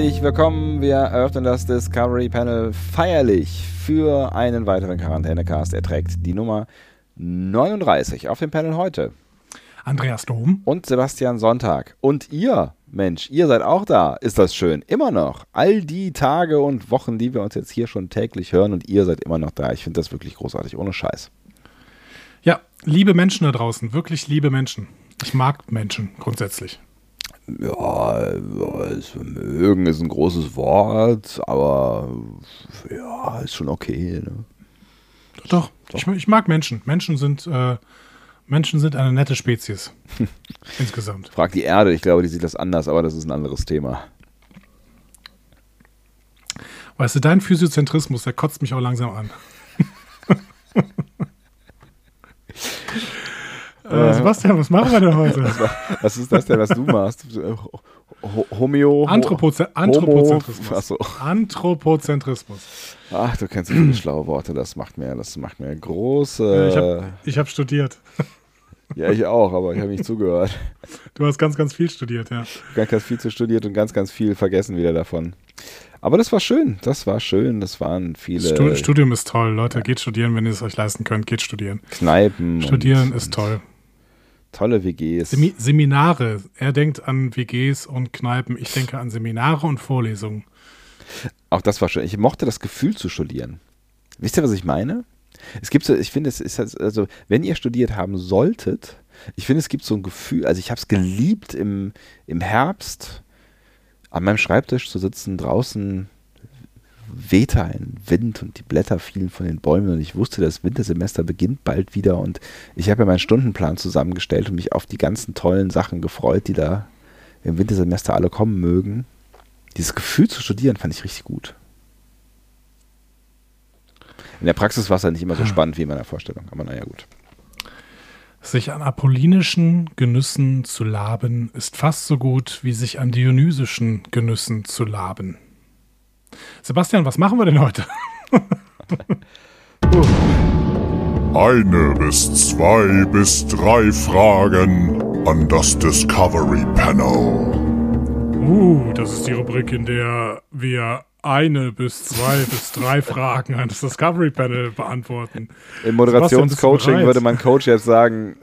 Herzlich willkommen. Wir eröffnen das Discovery Panel feierlich für einen weiteren Quarantänecast. Er trägt die Nummer 39 auf dem Panel heute. Andreas Dom. Und Sebastian Sonntag. Und ihr, Mensch, ihr seid auch da. Ist das schön? Immer noch. All die Tage und Wochen, die wir uns jetzt hier schon täglich hören und ihr seid immer noch da. Ich finde das wirklich großartig. Ohne Scheiß. Ja, liebe Menschen da draußen. Wirklich liebe Menschen. Ich mag Menschen grundsätzlich ja, mögen ist ein großes Wort, aber ja, ist schon okay. Ne? Doch, Doch. Ich, ich, mag Menschen. Menschen sind, äh, Menschen sind eine nette Spezies. Insgesamt. Frag die Erde, ich glaube, die sieht das anders, aber das ist ein anderes Thema. Weißt du, dein Physiozentrismus, der kotzt mich auch langsam an. Äh, Sebastian, was machen wir denn heute? was ist das denn, was du machst? Homeo. Anthropoze Anthropozentrismus. Achso. Anthropozentrismus. Ach, du kennst so viele schlaue Worte. Das macht mir, das macht mir große. ich habe ich hab studiert. Ja, ich auch, aber ich habe nicht zugehört. Du hast ganz, ganz viel studiert, ja. Ganz, ganz viel zu studiert und ganz, ganz viel vergessen wieder davon. Aber das war schön, das war schön, das waren viele. Studium ist toll, Leute, geht studieren, wenn ihr es euch leisten könnt, geht studieren. Kneipen. Studieren ist toll. Tolle WGs. Semi Seminare. Er denkt an WGs und Kneipen. Ich denke an Seminare und Vorlesungen. Auch das war schön. Ich mochte das Gefühl zu studieren. Wisst ihr, was ich meine? Es gibt so, ich finde, es ist halt, also, wenn ihr studiert haben solltet, ich finde, es gibt so ein Gefühl, also ich habe es geliebt im, im Herbst an meinem Schreibtisch zu sitzen, draußen wehte ein Wind und die Blätter fielen von den Bäumen und ich wusste, das Wintersemester beginnt bald wieder und ich habe ja meinen Stundenplan zusammengestellt und mich auf die ganzen tollen Sachen gefreut, die da im Wintersemester alle kommen mögen. Dieses Gefühl zu studieren fand ich richtig gut. In der Praxis war es halt nicht immer so spannend wie in meiner Vorstellung, aber naja, gut. Sich an apollinischen Genüssen zu laben, ist fast so gut wie sich an dionysischen Genüssen zu laben. Sebastian, was machen wir denn heute? Eine bis zwei bis drei Fragen an das Discovery Panel. Uh, das ist die Rubrik, in der wir eine bis zwei bis drei Fragen an das Discovery Panel beantworten. Im Moderationscoaching würde mein Coach jetzt sagen: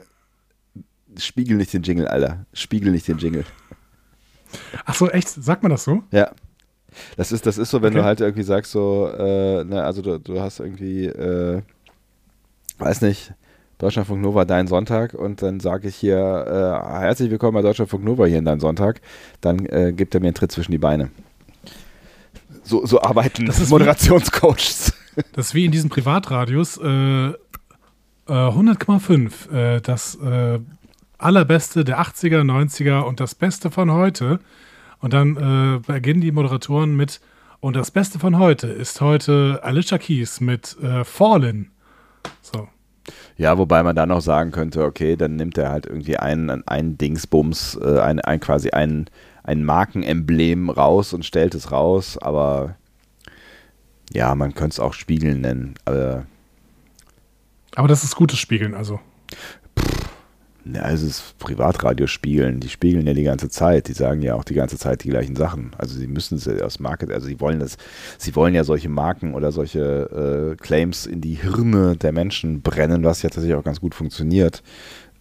Spiegel nicht den Jingle, Alter. Spiegel nicht den Jingle. Ach so, echt? Sagt man das so? Ja. Das ist, das ist so, wenn okay. du halt irgendwie sagst, so, äh, ne, also du, du hast irgendwie, äh, weiß nicht, Deutschlandfunk Nova dein Sonntag und dann sage ich hier, äh, herzlich willkommen bei Deutschlandfunk Nova hier in deinem Sonntag, dann äh, gibt er mir einen Tritt zwischen die Beine. So, so arbeiten das Moderationscoaches. Das ist wie in diesen Privatradios, äh, 100,5, äh, äh, das äh, allerbeste der 80er, 90er und das Beste von heute. Und dann äh, beginnen die Moderatoren mit, und das Beste von heute ist heute Alicia Keys mit äh, Fallen. So. Ja, wobei man dann auch sagen könnte, okay, dann nimmt er halt irgendwie einen, einen Dingsbums, äh, ein, ein, quasi ein, ein Markenemblem raus und stellt es raus, aber ja, man könnte es auch Spiegeln nennen. Aber, aber das ist gutes Spiegeln, also. Ja, also ist Privatradio spiegeln. Die spiegeln ja die ganze Zeit. Die sagen ja auch die ganze Zeit die gleichen Sachen. Also sie müssen es ja aus Market, also sie wollen das, sie wollen ja solche Marken oder solche äh, Claims in die Hirne der Menschen brennen, was ja tatsächlich auch ganz gut funktioniert.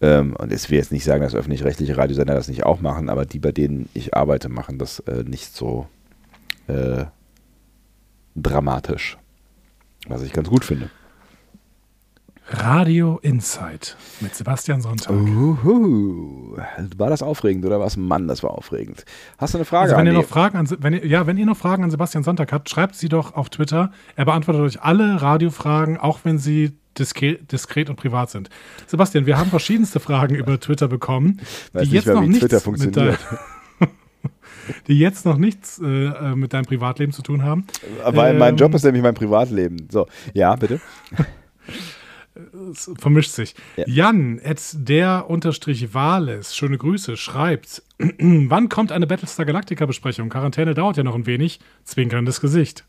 Ähm, und es will jetzt nicht sagen, dass öffentlich-rechtliche Radiosender das nicht auch machen, aber die, bei denen ich arbeite, machen das äh, nicht so äh, dramatisch. Was ich ganz gut finde. Radio Insight mit Sebastian Sonntag. Uhu. War das aufregend oder was? Mann, das war aufregend. Hast du eine Frage? Also wenn ihr noch Fragen an, wenn ihr, ja, wenn ihr noch Fragen an Sebastian Sonntag habt, schreibt sie doch auf Twitter. Er beantwortet euch alle Radiofragen, auch wenn sie diskret, diskret und privat sind. Sebastian, wir haben verschiedenste Fragen über Twitter bekommen, Weiß die nicht jetzt noch wie Twitter funktioniert. die jetzt noch nichts äh, äh, mit deinem Privatleben zu tun haben. Weil Ähm, mein Job ist nämlich mein Privatleben. So, ja, bitte. Es vermischt sich. Ja. Jan, at der unterstrich Wales, schöne Grüße, schreibt, wann kommt eine Battlestar Galactica Besprechung? Quarantäne dauert ja noch ein wenig. Zwinkerndes Gesicht.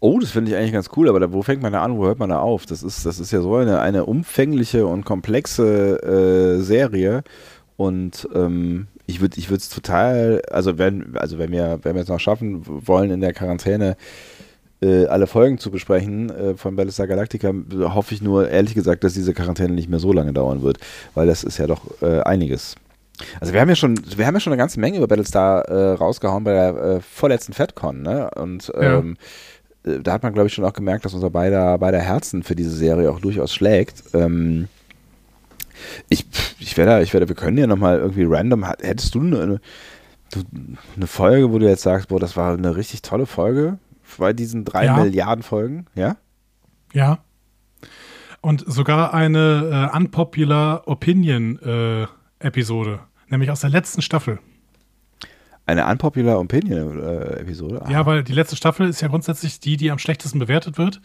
Oh, das finde ich eigentlich ganz cool, aber da, wo fängt man da an, wo hört man da auf? Das ist, das ist ja so eine, eine umfängliche und komplexe äh, Serie und ähm, ich würde ich es total, also wenn, also wenn wir, wenn wir es noch schaffen wollen, in der Quarantäne äh, alle Folgen zu besprechen äh, von Battlestar Galactica, hoffe ich nur ehrlich gesagt, dass diese Quarantäne nicht mehr so lange dauern wird, weil das ist ja doch äh, einiges. Also wir haben ja schon, wir haben ja schon eine ganze Menge über Battlestar äh, rausgehauen bei der äh, vorletzten FedCon, ne? Und Ja. ähm, äh, da hat man, glaube ich, schon auch gemerkt, dass unser beider, beider Herzen für diese Serie auch durchaus schlägt. Ähm, ich, ich werde, ich werde, wir können ja nochmal irgendwie random, hättest du eine, eine Folge, wo du jetzt sagst, boah, das war eine richtig tolle Folge bei diesen drei Ja. Milliarden Folgen, ja? Ja. Und sogar eine äh, Unpopular Opinion äh, Episode, nämlich aus der letzten Staffel. Eine unpopular Opinion äh, Episode. Ah, Ja, weil die letzte Staffel ist ja grundsätzlich die, die am schlechtesten bewertet wird.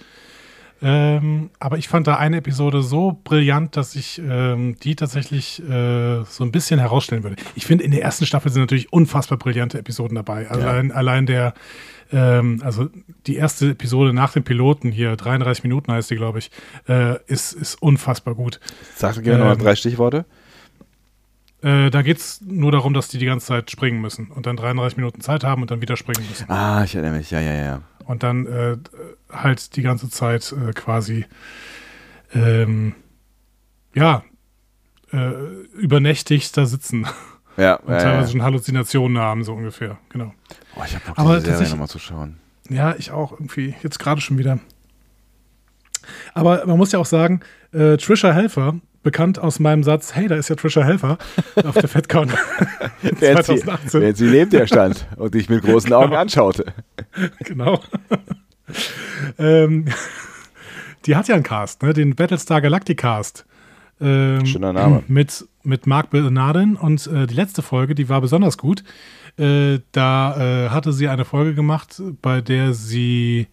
Ähm, aber ich fand da eine Episode so brillant, dass ich ähm, die tatsächlich äh, so ein bisschen herausstellen würde. Ich finde, in der ersten Staffel sind natürlich unfassbar brillante Episoden dabei. Also Ja. allein, allein der, ähm, also die erste Episode nach dem Piloten hier, 33 Minuten heißt die, glaube ich, äh, ist, ist unfassbar gut. Sag gerne noch mal ähm, drei Stichworte. Äh, da geht es nur darum, dass die die ganze Zeit springen müssen und dann 33 Minuten Zeit haben und dann wieder springen müssen. Ah, ich erinnere mich, ja, ja, ja. und dann äh, halt die ganze Zeit äh, quasi ähm, ja äh, übernächtig da sitzen Ja, und ja, ja. teilweise schon Halluzinationen haben, so ungefähr. Genau. Oh, ich habe Bock, Aber diese Serie tatsächlich- nochmal zu schauen. Ja, ich auch irgendwie. Jetzt gerade schon wieder. Aber man muss ja auch sagen, äh, Trisha Helfer, bekannt aus meinem Satz, hey, da ist ja Trisha Helfer auf der FedCon Während sie, 2018. während sie neben dir stand und dich mit großen Augen anschaute. genau. ähm, die hat ja einen Cast, ne? den Battlestar Galactic Cast. Ähm, Schöner Name. Mit, mit Mark Bernardin und äh, die letzte Folge, die war besonders gut. Äh, da äh, hatte sie eine Folge gemacht, bei der sie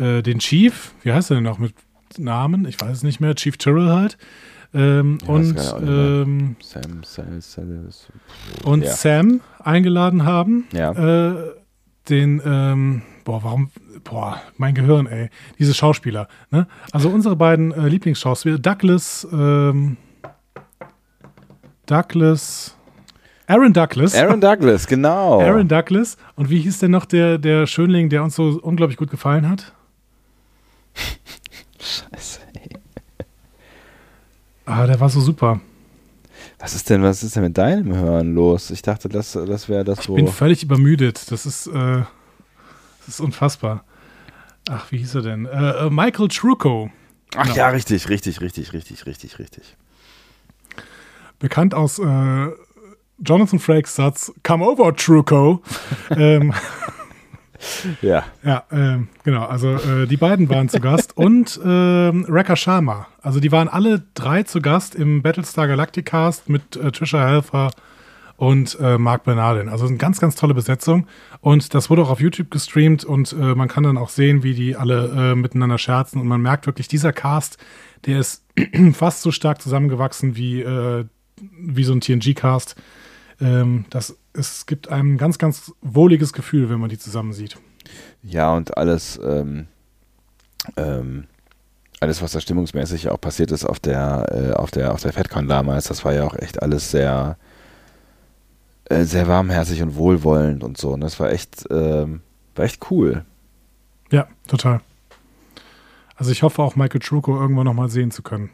äh, den Chief, wie heißt er denn noch mit Namen? Ich weiß es nicht mehr, Chief Tyrrell halt. Ähm, Ja, und ähm, Sam, Sam, Sam, und Ja. Sam eingeladen haben. Ja. Äh, den, ähm, boah, warum, boah, mein Gehirn, ey. Diese Schauspieler, ne? Also unsere beiden äh, Lieblingsschauspieler, Douglas, ähm, Douglas, Aaron Douglas. Aaron Douglas, genau. Aaron Douglas. Und wie hieß denn noch der, der Schönling, der uns so unglaublich gut gefallen hat? Scheiße, ey. Ah, der war so super. Was ist denn, was ist denn mit deinem Hören los? Ich dachte, das, das wäre das Ich so. bin völlig übermüdet. Das ist, äh, das ist unfassbar. Ach, wie hieß er denn? Äh, äh, Michael Trucco. Ach genau. ja, richtig, richtig, richtig, richtig, richtig, richtig. bekannt aus äh, Jonathan Frakes Satz Come over, Truco. ähm, Ja. ja, ähm, genau. Also äh, die beiden waren zu Gast und ähm, Rekha Sharma. Also die waren alle drei zu Gast im Battlestar Galactic Cast mit äh, Trisha Helfer und äh, Mark Bernardin. Also eine ganz, ganz tolle Besetzung. Und das wurde auch auf YouTube gestreamt und äh, man kann dann auch sehen, wie die alle äh, miteinander scherzen. Und man merkt wirklich, dieser Cast, der ist fast so stark zusammengewachsen wie, äh, wie so ein TNG-Cast. Ähm, das, es gibt einem ein ganz, ganz wohliges Gefühl, wenn man die zusammen sieht. Ja, und alles, ähm, ähm, alles, was da stimmungsmäßig auch passiert ist auf der, äh, auf der, auf der FedCon damals, das war ja auch echt alles sehr, äh, sehr warmherzig und wohlwollend und so. Und das war echt, ähm, war echt cool. Ja, total. Also ich hoffe auch Michael Trucco irgendwann nochmal sehen zu können.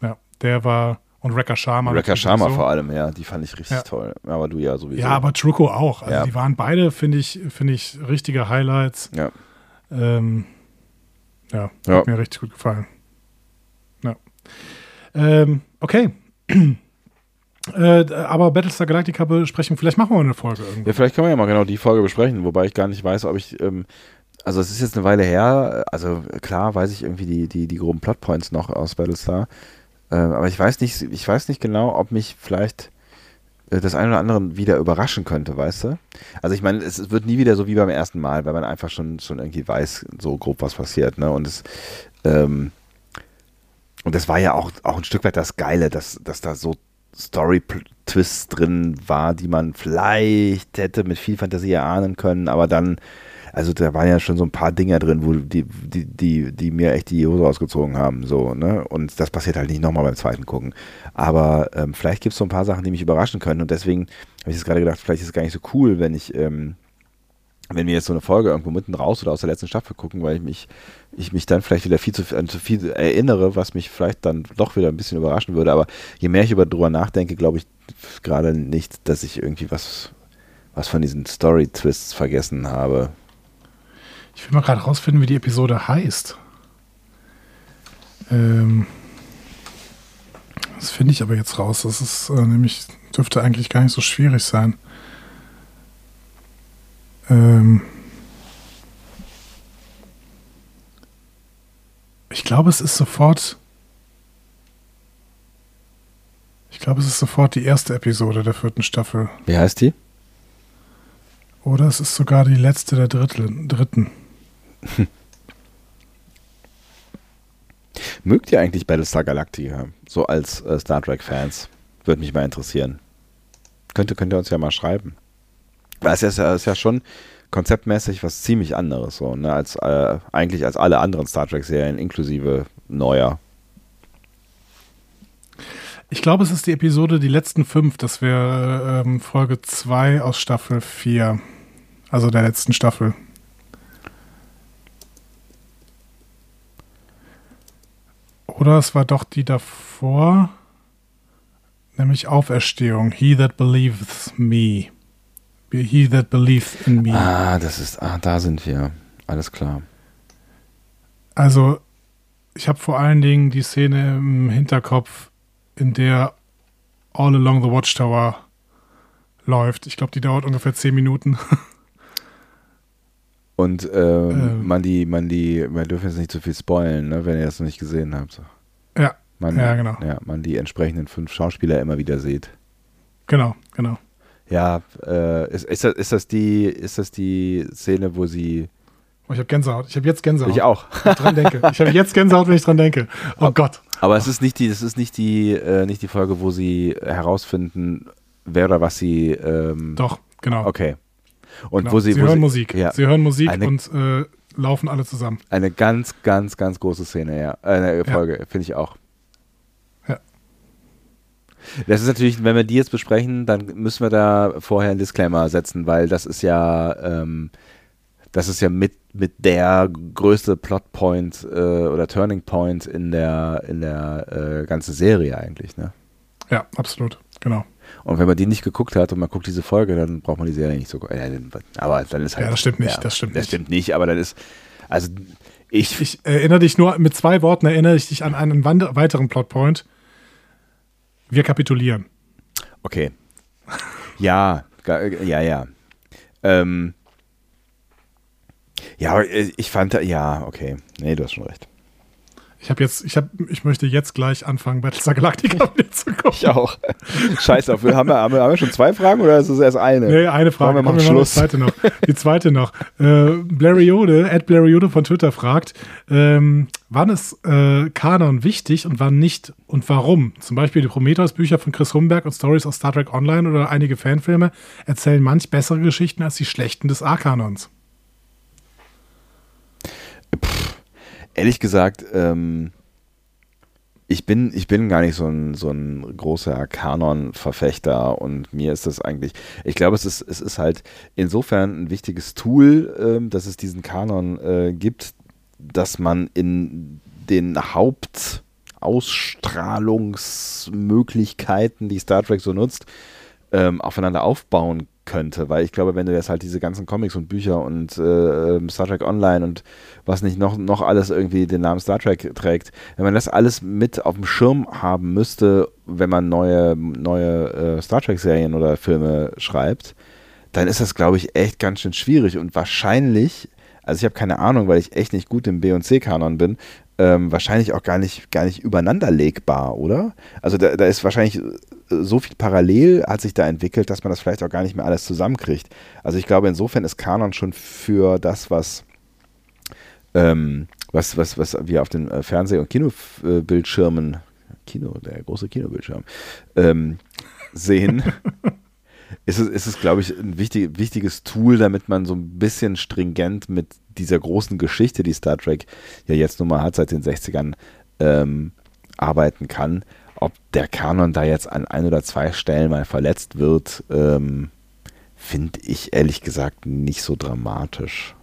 Ja, der war und Rekha Sharma. Natürlich Sharma so. vor allem, ja, die fand ich richtig Ja. toll. Aber du ja sowieso. Ja, aber Trucco auch. Also Ja. die waren beide, finde ich, finde ich, richtige Highlights. Ja. Ähm, ja, Ja. hat mir richtig gut gefallen. Ja. Ähm, okay. äh, aber Battlestar Galactica besprechen, vielleicht machen wir eine Folge irgendwann. Ja, vielleicht können wir ja mal genau die Folge besprechen, wobei ich gar nicht weiß, ob ich, ähm, also es ist jetzt eine Weile her, also klar weiß ich irgendwie die, die, die groben Plotpoints noch aus Battlestar, ähm, aber ich weiß nicht, ich weiß nicht genau, ob mich vielleicht äh, das eine oder andere wieder überraschen könnte, weißt du? Also ich meine, es wird nie wieder so wie beim ersten Mal, weil man einfach schon, schon irgendwie weiß, so grob was passiert, ne? Und es, ähm, und das war ja auch, auch ein Stück weit das Geile, dass, dass da so Story-Twists drin war, die man vielleicht hätte mit viel Fantasie erahnen können, aber dann, also da waren ja schon so ein paar Dinger drin, wo die, die, die, die mir echt die Hose ausgezogen haben, so, ne? Und das passiert halt nicht nochmal beim zweiten Gucken. Aber ähm, vielleicht gibt es so ein paar Sachen, die mich überraschen können und deswegen habe ich jetzt gerade gedacht, vielleicht ist es gar nicht so cool, wenn ich, ähm, wenn wir jetzt so eine Folge irgendwo mitten raus oder aus der letzten Staffel gucken, weil ich mich, ich mich dann vielleicht wieder viel zu, an zu viel erinnere, was mich vielleicht dann doch wieder ein bisschen überraschen würde. Aber je mehr ich über drüber nachdenke, glaube ich gerade nicht, dass ich irgendwie was, was von diesen Story-Twists vergessen habe. Ich will mal gerade rausfinden, wie die Episode heißt. Ähm, das finde ich aber jetzt raus. Das ist äh, nämlich, dürfte eigentlich gar nicht so schwierig sein. Ähm ich glaube, es ist sofort. Ich glaube, es ist sofort die erste Episode der vierten Staffel. Wie heißt die? Oder es ist sogar die letzte der dritten. dritten. Mögt ihr eigentlich Battlestar Galactica? So als äh, Star Trek-Fans? Würde mich mal interessieren. Könnte, könnt ihr uns ja mal schreiben. Weil es ist ja, ist ja schon konzeptmäßig was ziemlich anderes, so, ne, als äh, eigentlich als alle anderen Star Trek-Serien, inklusive neuer. Ich glaube, es ist die Episode Die letzten fünf. Das wäre ähm, Folge 2 aus Staffel 4. Also der letzten Staffel. Oder es war doch die davor, nämlich Auferstehung. He that believes me. He that believes in me. Ah, das ist, ah, da sind wir. Alles klar. Also, ich habe vor allen Dingen die Szene im Hinterkopf, in der All Along the Watchtower läuft. Ich glaube, die dauert ungefähr zehn Minuten. Und ähm, ähm. man die, man die, man dürfen jetzt nicht zu viel spoilen, ne, wenn ihr das noch nicht gesehen habt. Ja. Man, ja, genau. Ja, man die entsprechenden fünf Schauspieler immer wieder sieht. Genau, genau. Ja, äh, ist, ist, das, ist, das die, ist das die Szene, wo sie. Oh, ich habe Gänsehaut. Ich habe jetzt Gänsehaut. Ich auch. Wenn ich dran denke. Ich habe jetzt Gänsehaut, wenn ich dran denke. Oh aber, Gott. Aber es ist nicht die, es ist nicht die, äh, nicht die Folge, wo sie herausfinden, wer oder was sie. Ähm, Doch, genau. Okay. Und genau. wo sie, sie wo hören sie, Musik. Ja, sie hören Musik eine, und äh, laufen alle zusammen. Eine ganz, ganz, ganz große Szene, ja. Äh, Folge, ja. finde ich auch. Ja. Das ist natürlich, wenn wir die jetzt besprechen, dann müssen wir da vorher einen Disclaimer setzen, weil das ist ja, ähm, das ist ja mit, mit der größte Plotpoint äh, oder Turning Point in der, in der äh, ganzen Serie eigentlich, ne? Ja, absolut, genau. Und wenn man die nicht geguckt hat und man guckt diese Folge, dann braucht man die Serie nicht so. Äh, aber dann ist halt. Ja, das stimmt nicht. Ja, das stimmt das nicht. stimmt nicht, aber dann ist. Also ich. Ich erinnere dich nur, mit zwei Worten erinnere ich dich an einen weiteren Plotpoint. Wir kapitulieren. Okay. Ja, ja, ja. Ähm, ja, ich fand, ja, okay. Nee, du hast schon recht. Ich habe jetzt, ich habe, ich möchte jetzt gleich anfangen, Battlestar Galactica zu gucken. Ich auch. Scheiße, haben wir, haben, wir, haben wir schon zwei Fragen oder ist es erst eine? Nee, eine Frage. wir machen Schluss. Die zweite noch. Die zweite noch. Äh, Blariode, Ed Blariode von Twitter fragt, ähm, wann ist äh, Kanon wichtig und wann nicht und warum? Zum Beispiel die Prometheus-Bücher von Chris Humberg und Stories aus Star Trek Online oder einige Fanfilme erzählen manch bessere Geschichten als die schlechten des A-Kanons. Ehrlich gesagt, ähm, ich bin, ich bin gar nicht so ein, so ein großer Kanon-Verfechter und mir ist das eigentlich, ich glaube, es ist, es ist halt insofern ein wichtiges Tool, ähm, dass es diesen Kanon äh, gibt, dass man in den Hauptausstrahlungsmöglichkeiten, die Star Trek so nutzt, ähm, aufeinander aufbauen könnte, weil ich glaube, wenn du jetzt halt diese ganzen Comics und Bücher und äh, ähm, Star Trek Online und was nicht noch, noch alles irgendwie den Namen Star Trek trägt, wenn man das alles mit auf dem Schirm haben müsste, wenn man neue, neue äh, Star Trek Serien oder Filme schreibt, dann ist das, glaube ich, echt ganz schön schwierig und wahrscheinlich, also ich habe keine Ahnung, weil ich echt nicht gut im B- und C-Kanon bin, ähm, wahrscheinlich auch gar nicht, gar nicht übereinanderlegbar, oder? Also da, da ist wahrscheinlich so viel parallel hat sich da entwickelt, dass man das vielleicht auch gar nicht mehr alles zusammenkriegt. Also ich glaube, insofern ist Kanon schon für das, was, ähm, was, was, was wir auf den äh, Fernseh- und Kinobildschirmen, Kino, der große Kinobildschirm, ähm, sehen. ist es, ist es glaube ich, ein wichtig, wichtiges Tool, damit man so ein bisschen stringent mit dieser großen Geschichte, die Star Trek ja jetzt nun mal hat seit den 60ern, ähm, arbeiten kann. Ob der Kanon da jetzt an ein oder zwei Stellen mal verletzt wird, ähm, finde ich ehrlich gesagt nicht so dramatisch.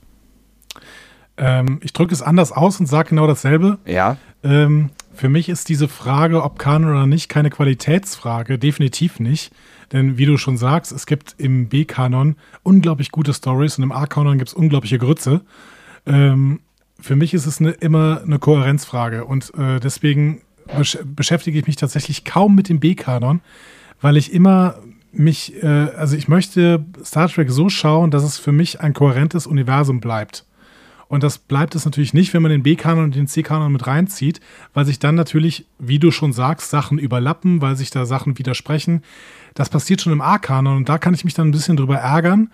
Ähm, ich drücke es anders aus und sage genau dasselbe. Ja. Ähm, für mich ist diese Frage, ob Kanon oder nicht, keine Qualitätsfrage, definitiv nicht. Denn wie du schon sagst, es gibt im B-Kanon unglaublich gute Stories und im A-Kanon gibt es unglaubliche Grütze. Ähm, für mich ist es eine, immer eine Kohärenzfrage und äh, deswegen besch beschäftige ich mich tatsächlich kaum mit dem B-Kanon, weil ich immer mich, äh, also ich möchte Star Trek so schauen, dass es für mich ein kohärentes Universum bleibt. Und das bleibt es natürlich nicht, wenn man den B-Kanon und den C-Kanon mit reinzieht, weil sich dann natürlich, wie du schon sagst, Sachen überlappen, weil sich da Sachen widersprechen. Das passiert schon im A-Kanon und da kann ich mich dann ein bisschen drüber ärgern.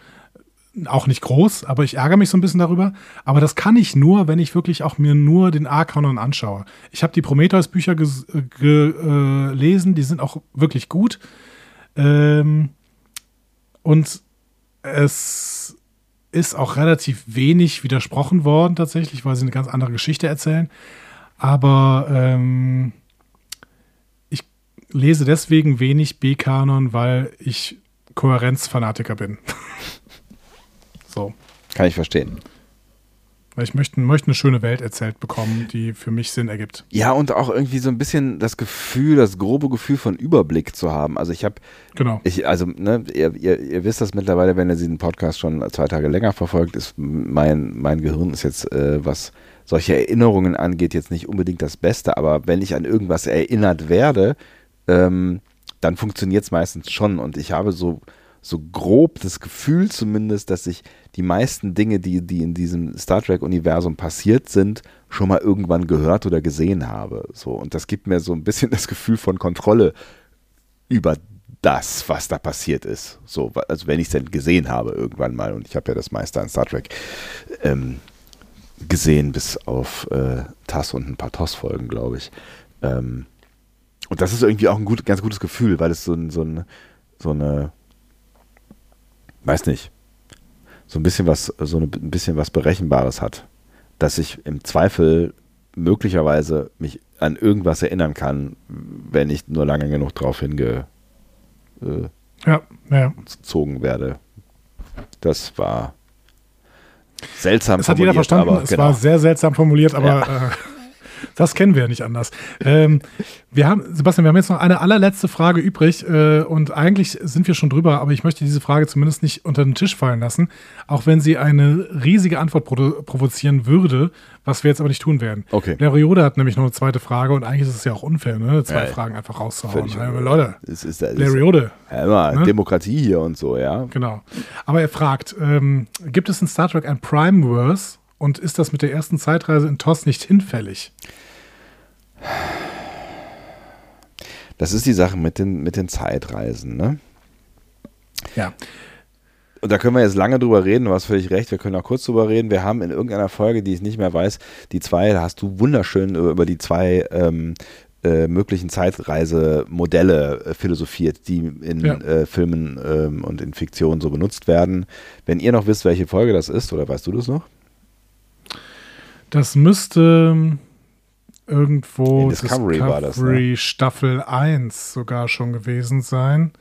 Auch nicht groß, aber ich ärgere mich so ein bisschen darüber. Aber das kann ich nur, wenn ich wirklich auch mir nur den A-Kanon anschaue. Ich habe die Prometheus-Bücher äh, gelesen, die sind auch wirklich gut. Ähm, und es ist auch relativ wenig widersprochen worden tatsächlich, weil sie eine ganz andere Geschichte erzählen. Aber ähm, ich lese deswegen wenig B-Kanon, weil ich Kohärenzfanatiker bin. Kann ich verstehen. Weil ich möchte, möchte eine schöne Welt erzählt bekommen, die für mich Sinn ergibt. Ja, und auch irgendwie so ein bisschen das Gefühl, das grobe Gefühl von Überblick zu haben. Also ich habe, genau. ich, also, ne, ihr, ihr, ihr wisst das mittlerweile, wenn ihr diesen Podcast schon zwei Tage länger verfolgt, ist mein, mein Gehirn ist jetzt, äh, was solche Erinnerungen angeht, jetzt nicht unbedingt das Beste, aber wenn ich an irgendwas erinnert werde, ähm, dann funktioniert es meistens schon. Und ich habe so, so grob das Gefühl zumindest, dass ich die meisten Dinge, die, die in diesem Star Trek-Universum passiert sind, schon mal irgendwann gehört oder gesehen habe. So, und das gibt mir so ein bisschen das Gefühl von Kontrolle über das, was da passiert ist. So, also wenn ich es denn gesehen habe irgendwann mal, und ich habe ja das meiste an Star Trek ähm, gesehen, bis auf äh, TAS und ein paar TOS-Folgen, glaube ich. Ähm, und das ist irgendwie auch ein gut, ganz gutes Gefühl, weil es so, ein, so, ein, so eine, weiß nicht, so ein bisschen was, so ein bisschen was Berechenbares hat. Dass ich im Zweifel möglicherweise mich an irgendwas erinnern kann, wenn ich nur lange genug drauf hingezogen äh, ja, ja. werde. Das war seltsam das hat jeder verstanden. Aber, es genau. war sehr seltsam formuliert, aber Ja. äh, das kennen wir ja nicht anders. Ähm, wir haben, Sebastian, wir haben jetzt noch eine allerletzte Frage übrig äh, und eigentlich sind wir schon drüber, aber ich möchte diese Frage zumindest nicht unter den Tisch fallen lassen, auch wenn sie eine riesige Antwort provo provozieren würde, was wir jetzt aber nicht tun werden. Okay. Leriode hat nämlich noch eine zweite Frage und eigentlich ist es ja auch unfair, ne? zwei Ja. Fragen einfach rauszuhauen. Ja, unfair. Leute, Es ist, es ist Leriode, ja, immer Ne? Demokratie hier und so, ja. Genau. Aber er fragt, ähm, gibt es in Star Trek ein Prime-Verse und ist das mit der ersten Zeitreise in TOS nicht hinfällig? Das ist die Sache mit den, mit den Zeitreisen, ne? Ja. Und da können wir jetzt lange drüber reden, du hast völlig recht, wir können auch kurz drüber reden. Wir haben in irgendeiner Folge, die ich nicht mehr weiß, die zwei, da hast du wunderschön über, die zwei ähm, äh, möglichen Zeitreisemodelle äh, philosophiert, die in Ja. äh, Filmen ähm, und in Fiktion so benutzt werden. Wenn ihr noch wisst, welche Folge das ist, oder weißt du das noch? Das müsste irgendwo In Discovery war das, ne? Discovery Staffel 1 sogar schon gewesen sein.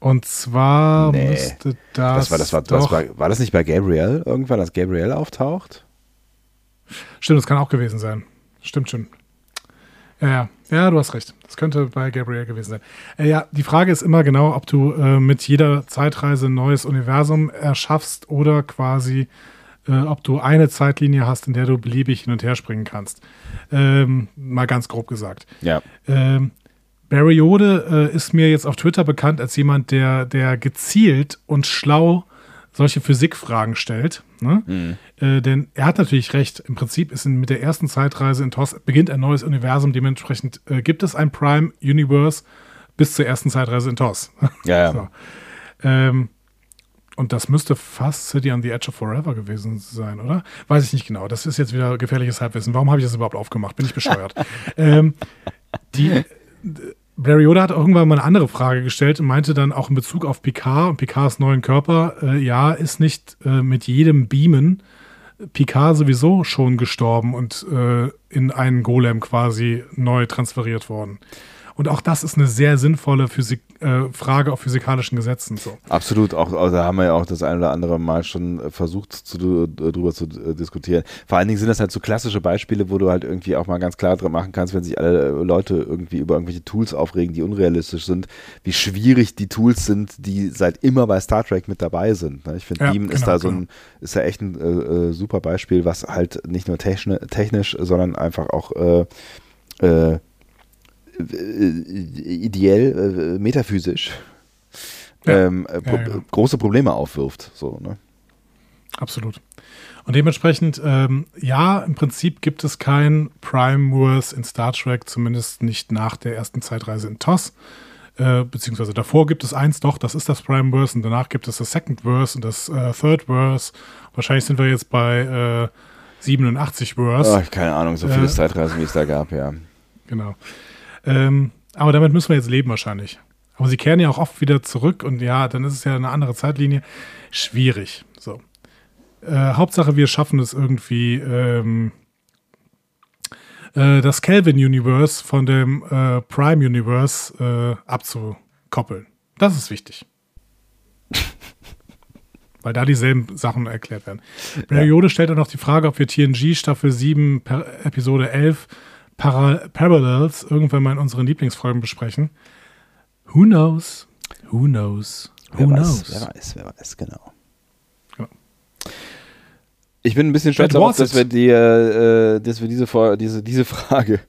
Und zwar Nee. müsste das. Das war, das war, doch, das war, war das nicht bei Gabriel irgendwann, dass Gabriel auftaucht? Stimmt, das kann auch gewesen sein. Stimmt schon. Ja, ja, ja, du hast recht. Das könnte bei Gabriel gewesen sein. Äh, ja, die Frage ist immer genau, ob du äh, mit jeder Zeitreise ein neues Universum erschaffst oder quasi, äh, ob du eine Zeitlinie hast, in der du beliebig hin und her springen kannst. Ähm, mal ganz grob gesagt. Ja. Ähm, Barry Ode äh, ist mir jetzt auf Twitter bekannt als jemand, der, der gezielt und schlau solche Physikfragen stellt. Ne? Äh, denn er hat natürlich recht. Im Prinzip ist mit der ersten Zeitreise in TOS beginnt ein neues Universum. Dementsprechend äh, gibt es ein Prime Universe. bis zur ersten Zeitreise in TOS. Ja, ja. So. Ähm, und das müsste fast City on the Edge of Forever gewesen sein, oder? Weiß ich nicht genau. Das ist jetzt wieder gefährliches Halbwissen. Warum habe ich das überhaupt aufgemacht? Bin ich bescheuert? ähm, die, Barry Yoda hat irgendwann mal eine andere Frage gestellt und meinte dann auch in Bezug auf Picard und Picards neuen Körper, äh, ja, ist nicht äh, mit jedem Beamen Picard sowieso schon gestorben und äh, in einen Golem quasi neu transferiert worden. Und auch das ist eine sehr sinnvolle Physik, äh, Frage auf physikalischen Gesetzen. So. Absolut, auch also da haben wir ja auch das ein oder andere Mal schon äh, versucht, zu, äh, drüber zu äh, diskutieren. Vor allen Dingen sind das halt so klassische Beispiele, wo du halt irgendwie auch mal ganz klar dran machen kannst, wenn sich alle Leute irgendwie über irgendwelche Tools aufregen, die unrealistisch sind, wie schwierig die Tools sind, die seit immer bei Star Trek mit dabei sind. Ne? Ich finde, Ja, Beam ist genau, da so genau. ein, ist ja echt ein äh, super Beispiel, was halt nicht nur technisch, technisch sondern einfach auch äh, äh, ideell, äh, metaphysisch Ja. ähm, äh, Ja, pro genau. große Probleme aufwirft. So, ne? Absolut. Und dementsprechend, ähm, ja, im Prinzip gibt es kein Prime Wars in Star Trek, zumindest nicht nach der ersten Zeitreise in TOS. Äh, beziehungsweise davor gibt es eins, doch, das ist das Prime Verse und danach gibt es das Second Verse und das äh, Third Verse. Wahrscheinlich sind wir jetzt bei äh, 87 Verse. Oh, keine Ahnung, so viele Äh. Zeitreisen, wie es da gab, ja. Genau. Ähm, aber damit müssen wir jetzt leben wahrscheinlich. Aber sie kehren ja auch oft wieder zurück und ja, dann ist es ja eine andere Zeitlinie. Schwierig. So. Äh, Hauptsache, wir schaffen es irgendwie, ähm, äh, das Kelvin-Universe von dem äh, Prime-Universe äh, abzukoppeln. Das ist wichtig. Weil da dieselben Sachen erklärt werden. Periode stellt auch noch die Frage, ob wir TNG Staffel 7, per Episode 11 Para Parallels irgendwann mal in unseren Lieblingsfolgen besprechen. Who knows? Who knows? Who Wer knows? weiß, wer weiß, wer weiß, genau. Genau. Ich bin ein bisschen stolz darauf, was dass wir, die, äh, dass wir diese, diese, diese Frage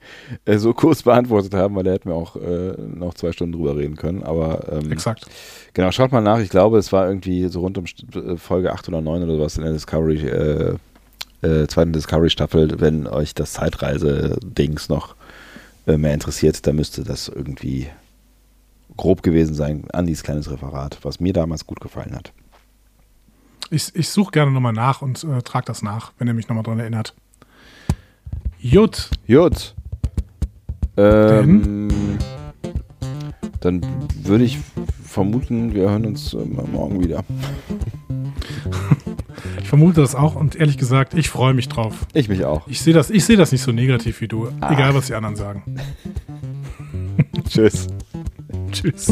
äh, so kurz beantwortet haben, weil da hätten wir auch äh, noch zwei Stunden drüber reden können. Aber ähm, Exakt. genau, schaut mal nach. Ich glaube, es war irgendwie so rund um äh, Folge 8 oder 9 oder sowas in der Discovery, äh, zweiten Discovery-Staffel. Wenn euch das Zeitreise-Dings noch äh, mehr interessiert, dann müsste das irgendwie grob gewesen sein. Andis kleines Referat, was mir damals gut gefallen hat. Ich, ich suche gerne nochmal nach und äh, trage das nach, wenn ihr mich nochmal dran erinnert. Jut. Gut. Ähm, dann würde ich vermuten, wir hören uns äh, morgen wieder. Ich vermute das auch und ehrlich gesagt, ich freue mich drauf. Ich mich auch. Ich sehe das, ich sehe das nicht so negativ wie du, Ah. egal was die anderen sagen. Tschüss. Tschüss.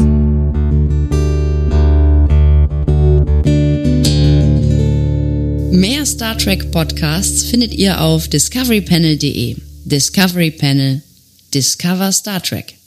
Mehr Star Trek Podcasts findet ihr auf discoverypanel.de. Discovery Panel. Discover Star Trek.